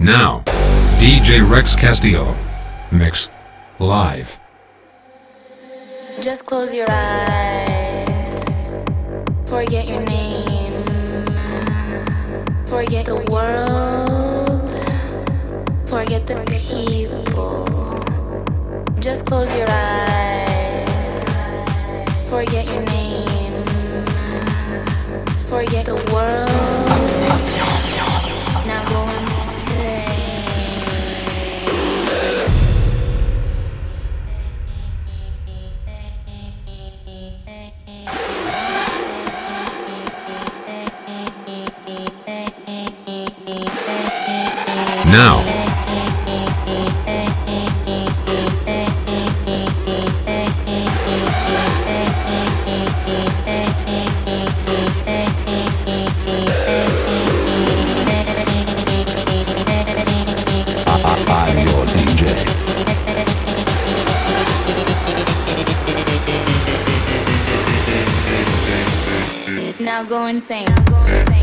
Now, DJ Rex Castillo. Mix. Live. Just close your eyes. Forget your name. Forget the world. Forget the people. Just close your eyes. Forget your name. Forget the world. Now Now. Now go insane. Now go insane.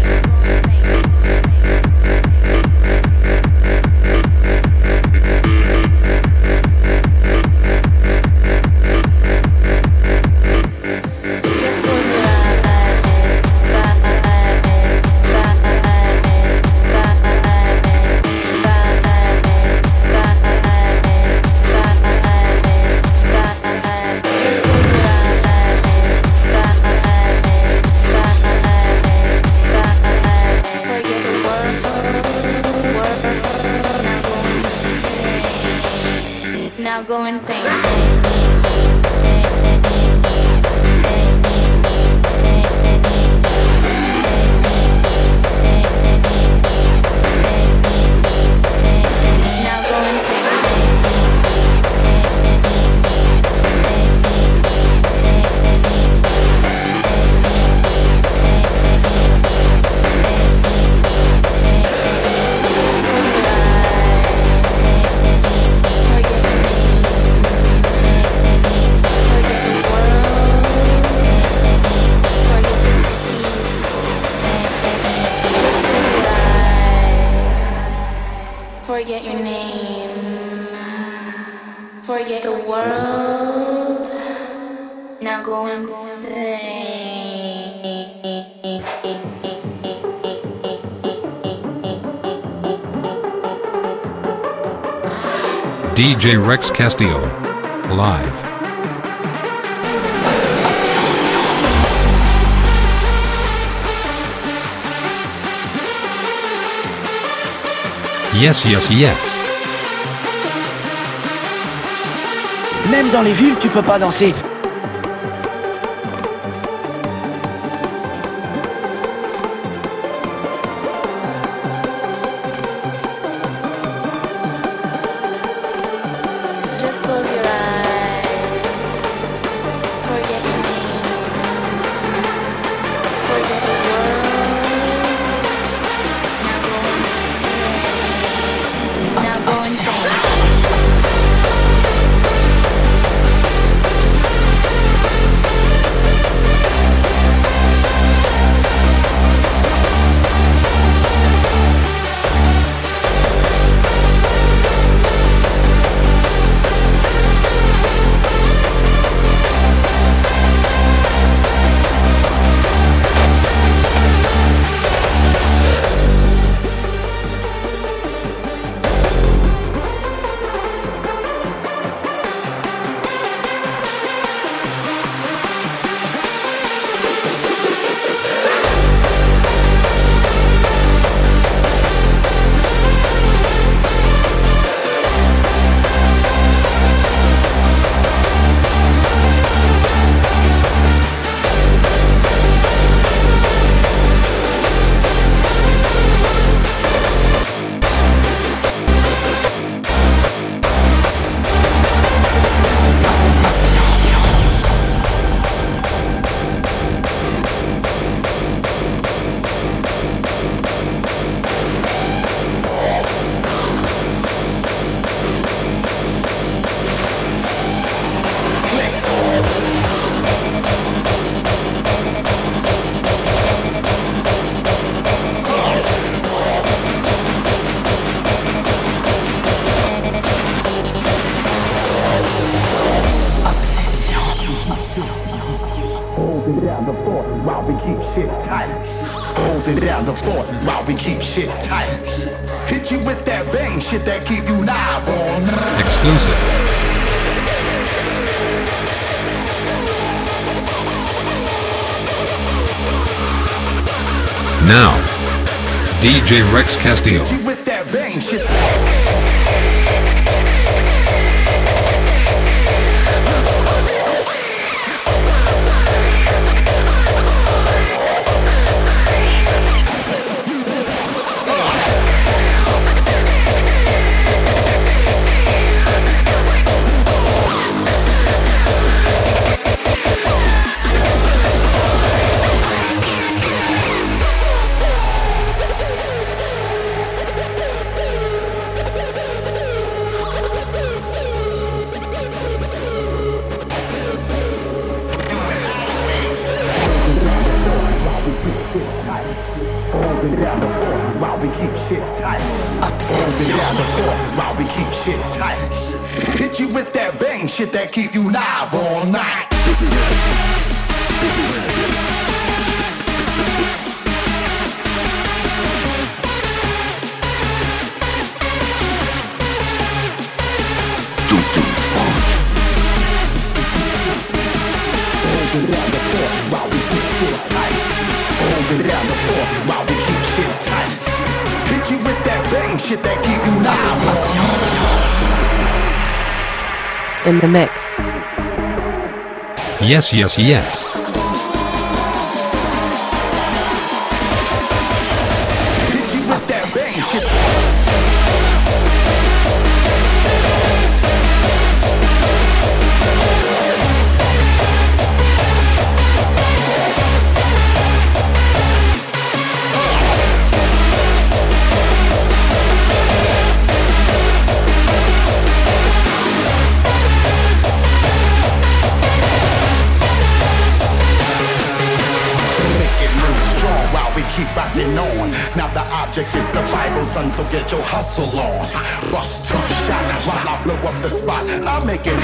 DJ Rex Castillo. Live. Yes, yes, yes. Même dans les villes, tu peux pas danser. Rex Castillo. Yes, yes, yes. so get your hustle on. Bust tough shot while I blow up the spot. I make it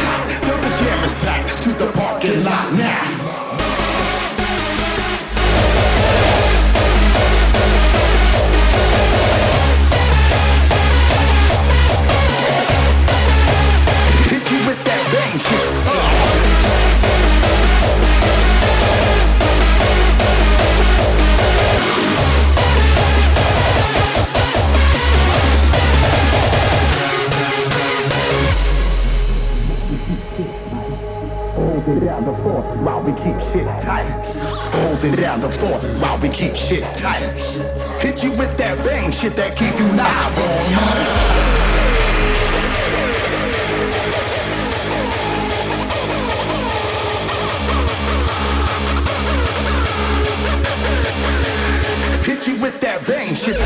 you with that bang shit.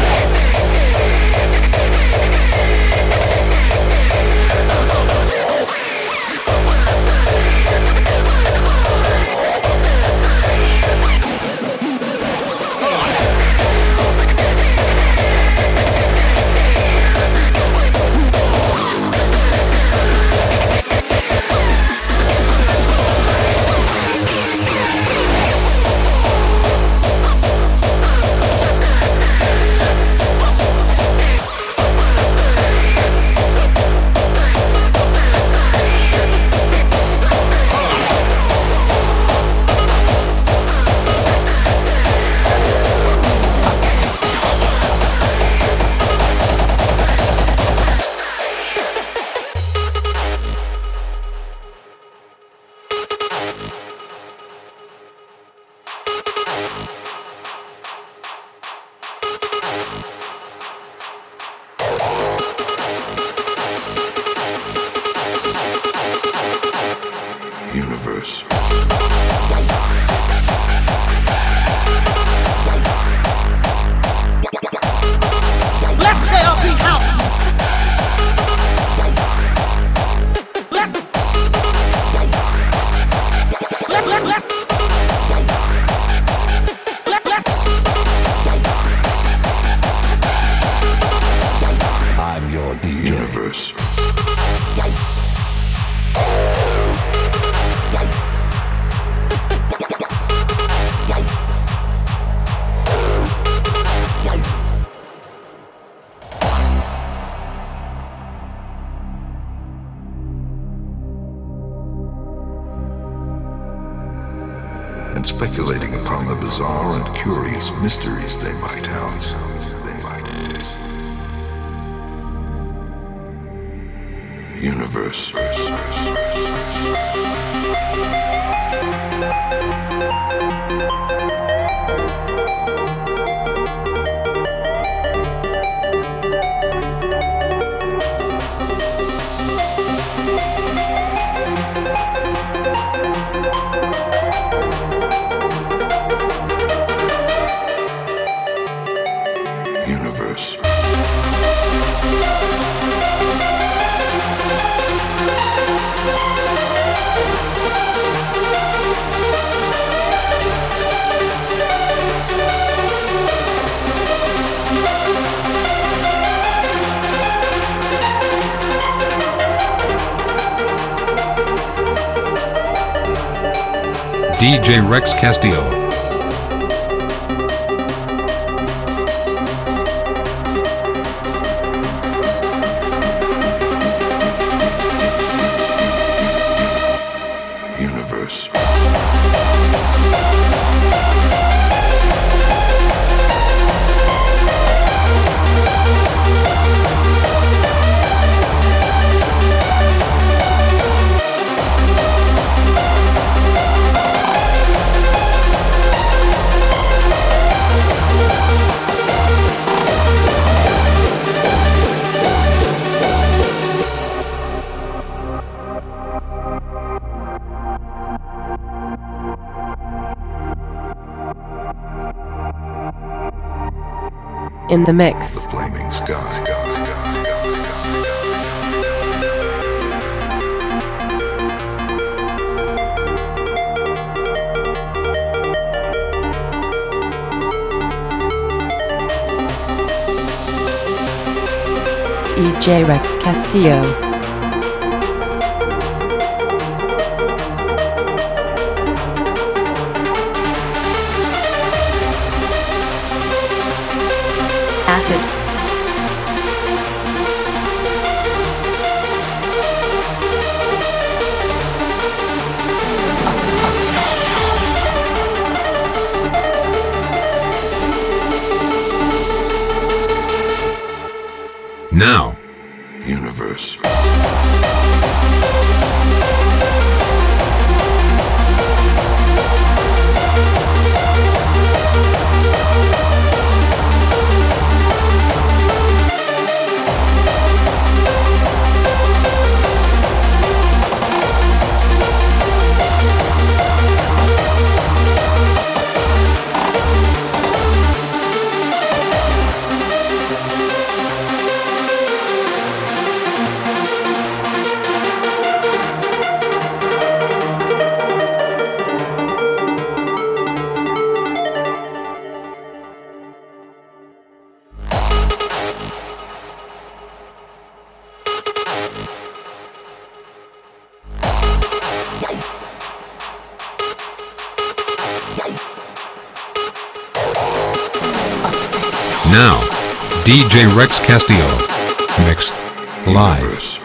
Speculating upon the bizarre and curious mysteries they might house. They might. Universe. Universe. DJ Rex Castillo. In the mix. Flaming sky. DJ Rex Castillo. Now, Rex Castillo. Mix. Live.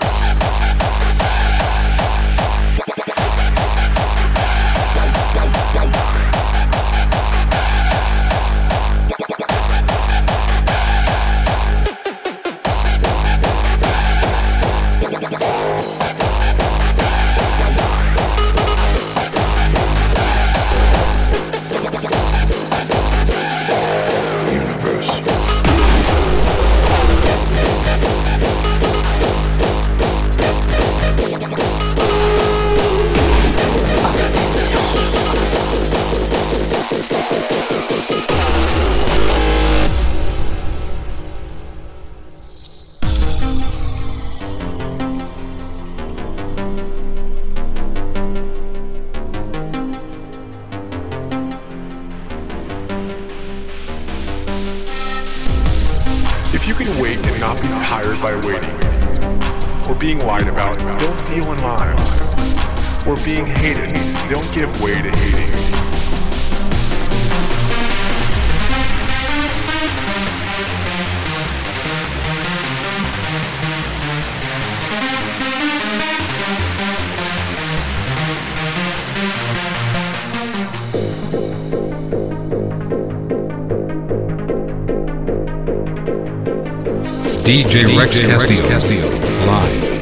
DJ Rex Castillo. Live.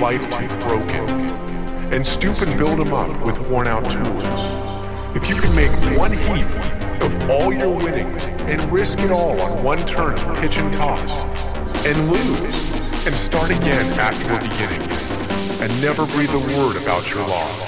Life to broken, and stoop and build them up with worn out tools, if you can make one heap of all your winnings and risk it all on one turn of pitch and toss, and lose, and start again at your beginning, and never breathe a word about your loss.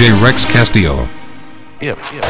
DJ Rex Castillo. If. If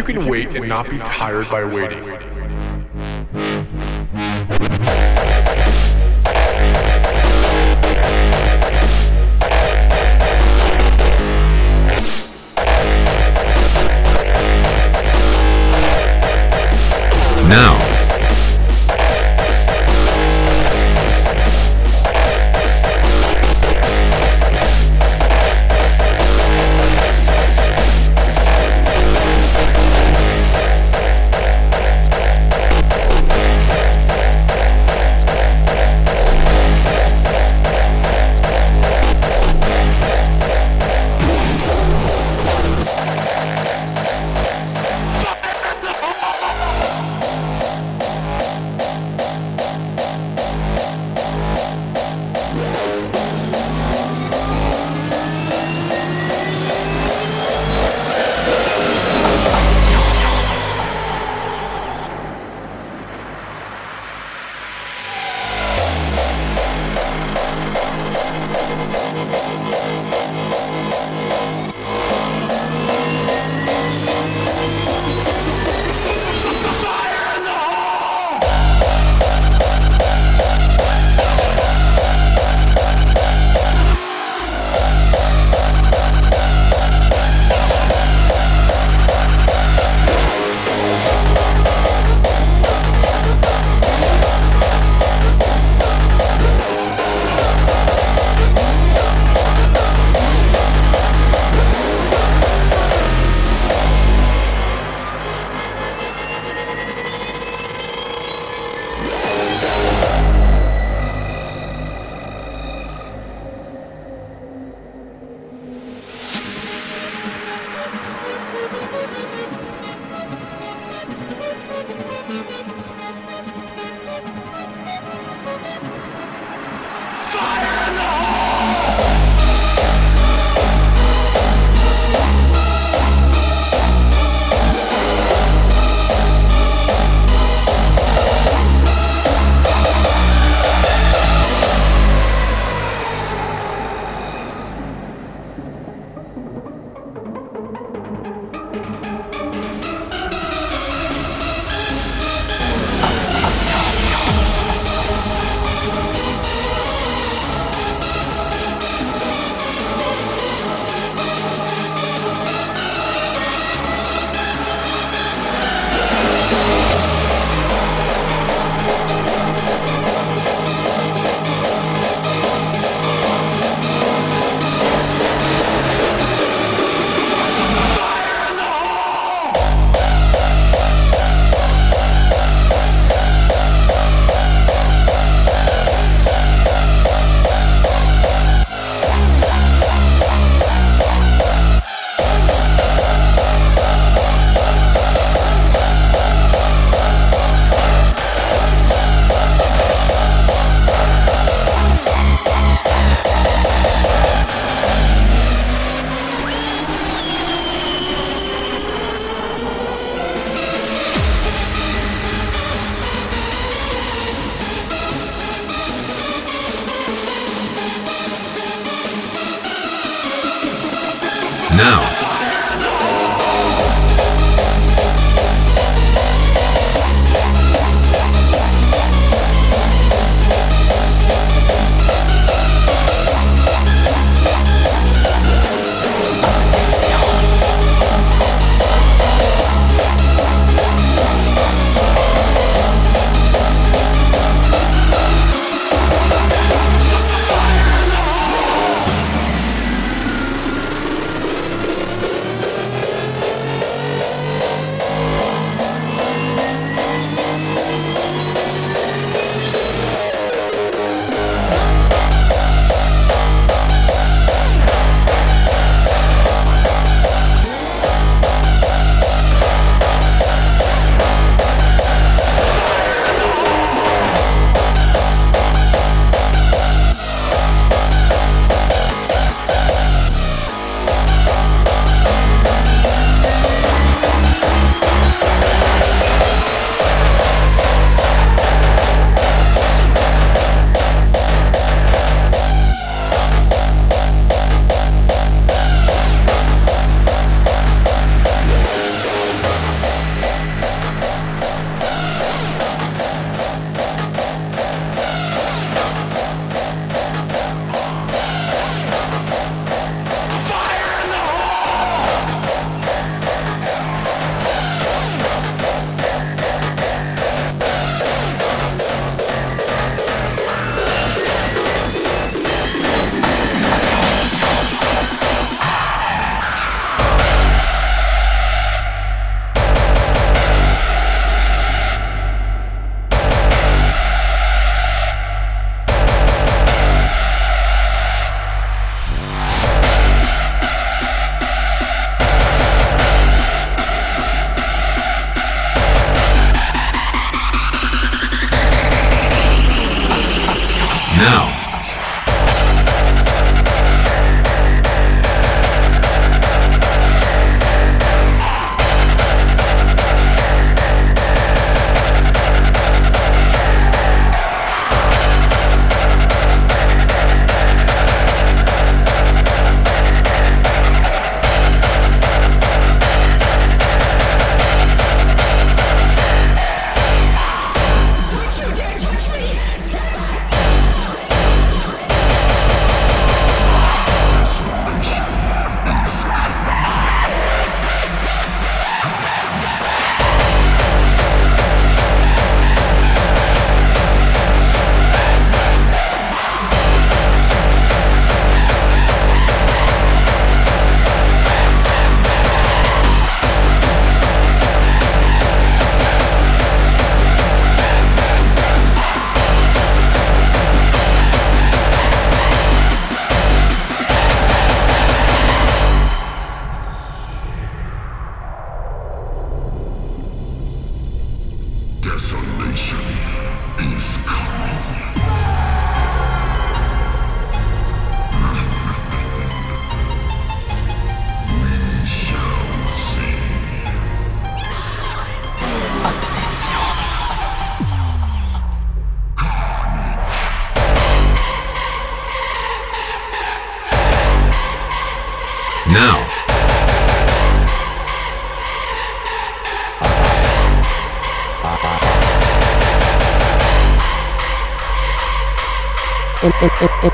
you can wait and not be tired by waiting, Now.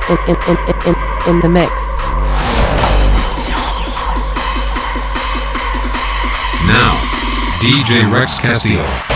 In, in, in, in, in, the mix. Now. DJ Rex Castillo.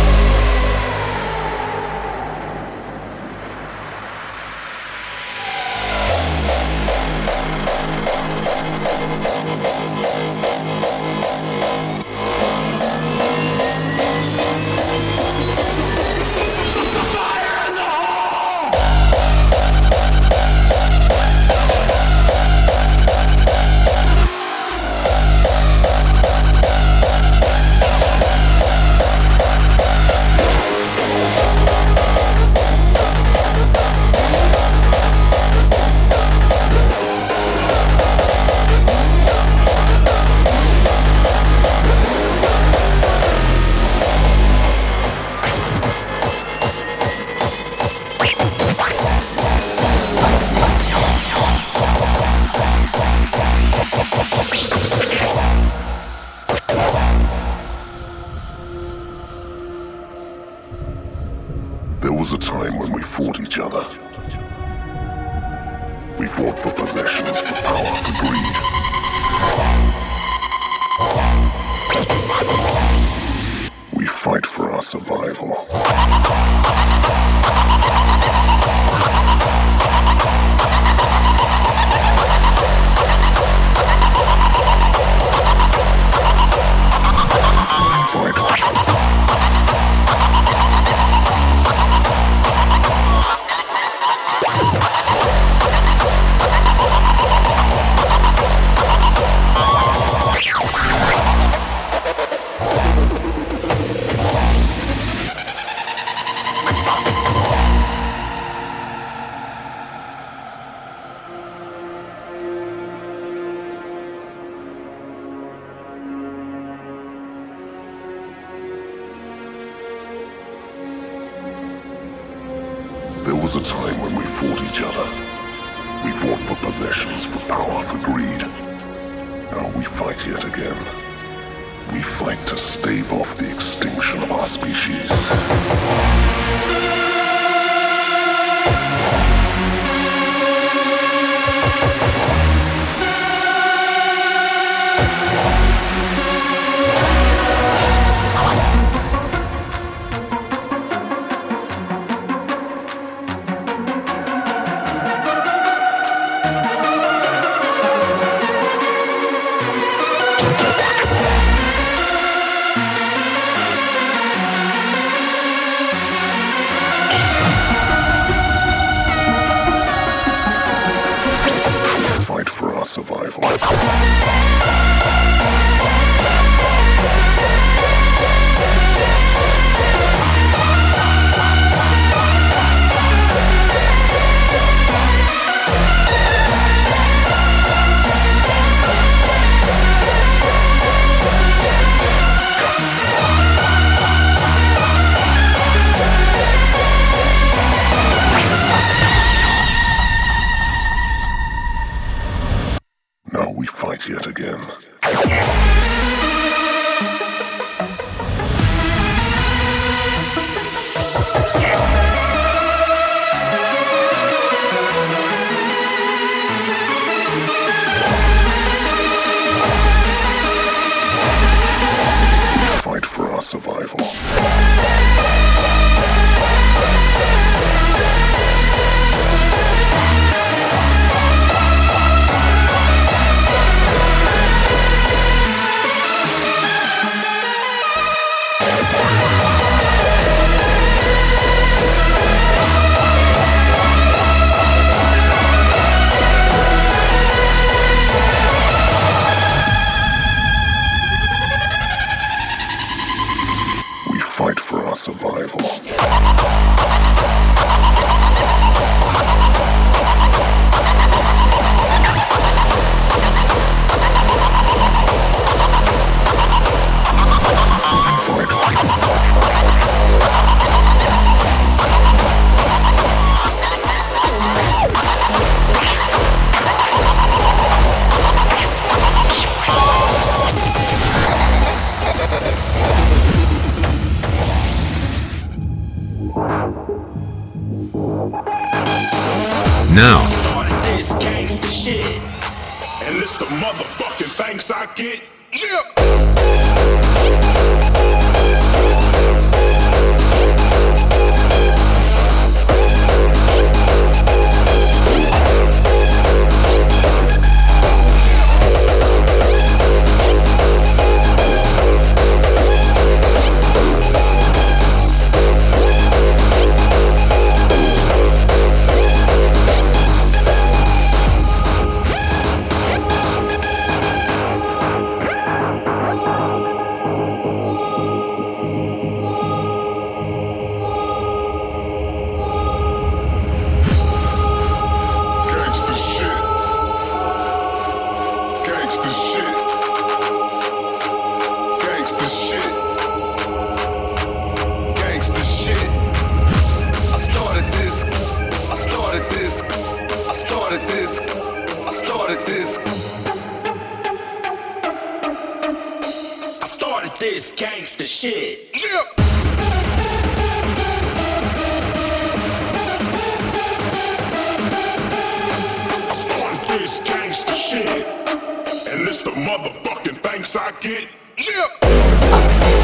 Fight for our survival. Now, this gangster shit. Yeah. I get. Yeah.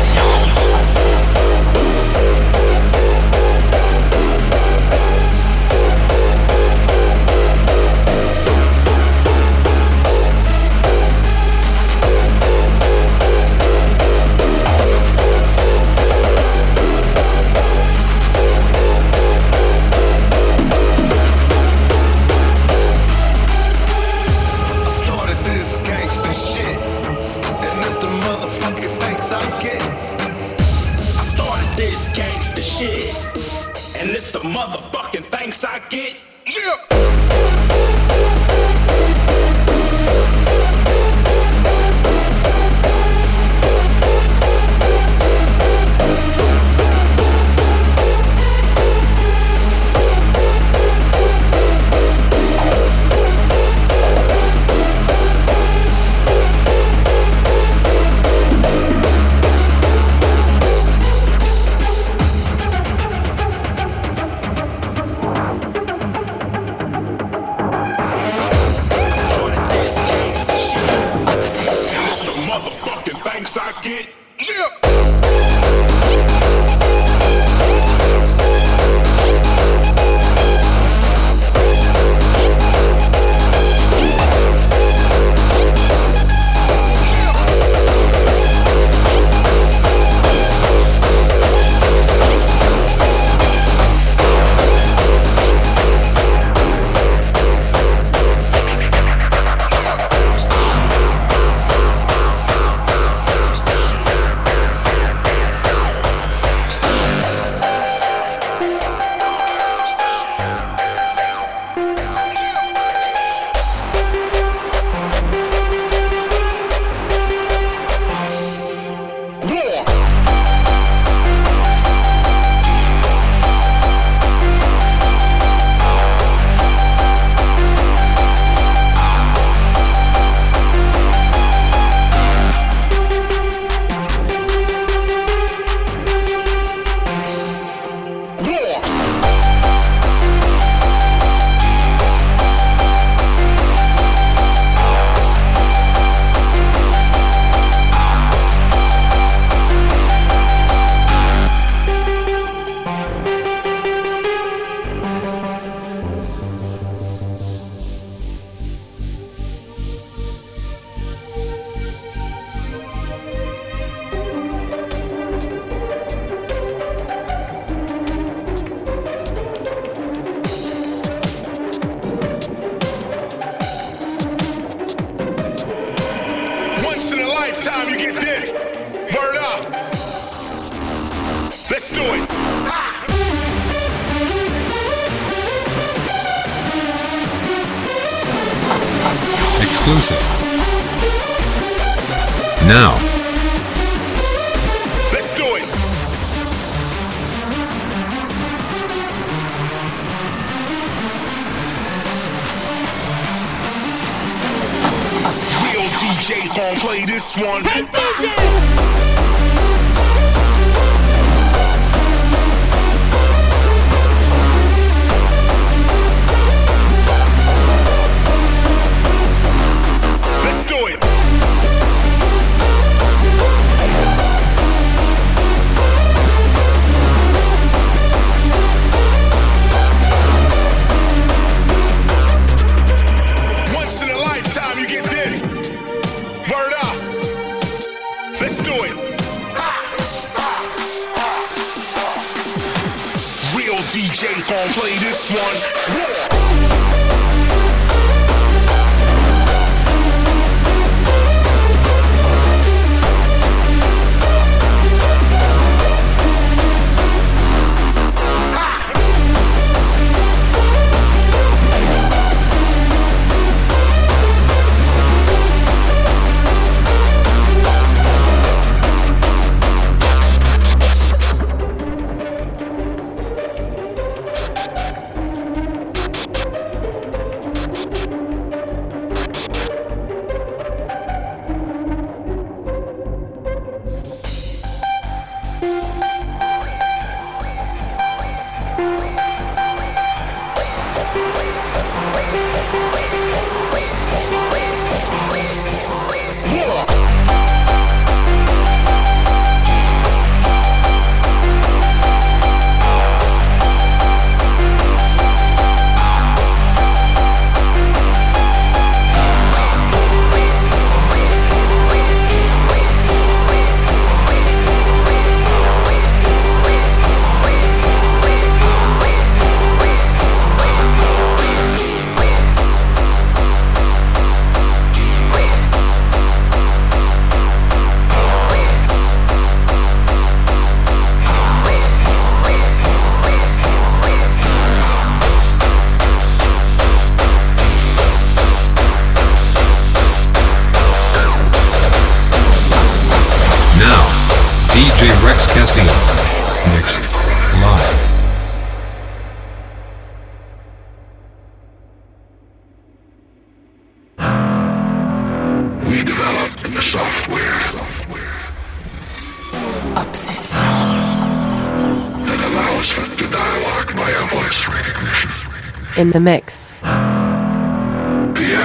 in the mix. The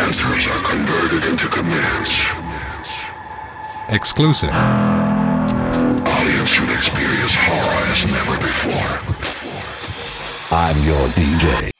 answers are converted into commands. Exclusive. Audience should experience horror as never before. I'm your DJ.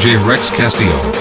DJ Rex Castillo.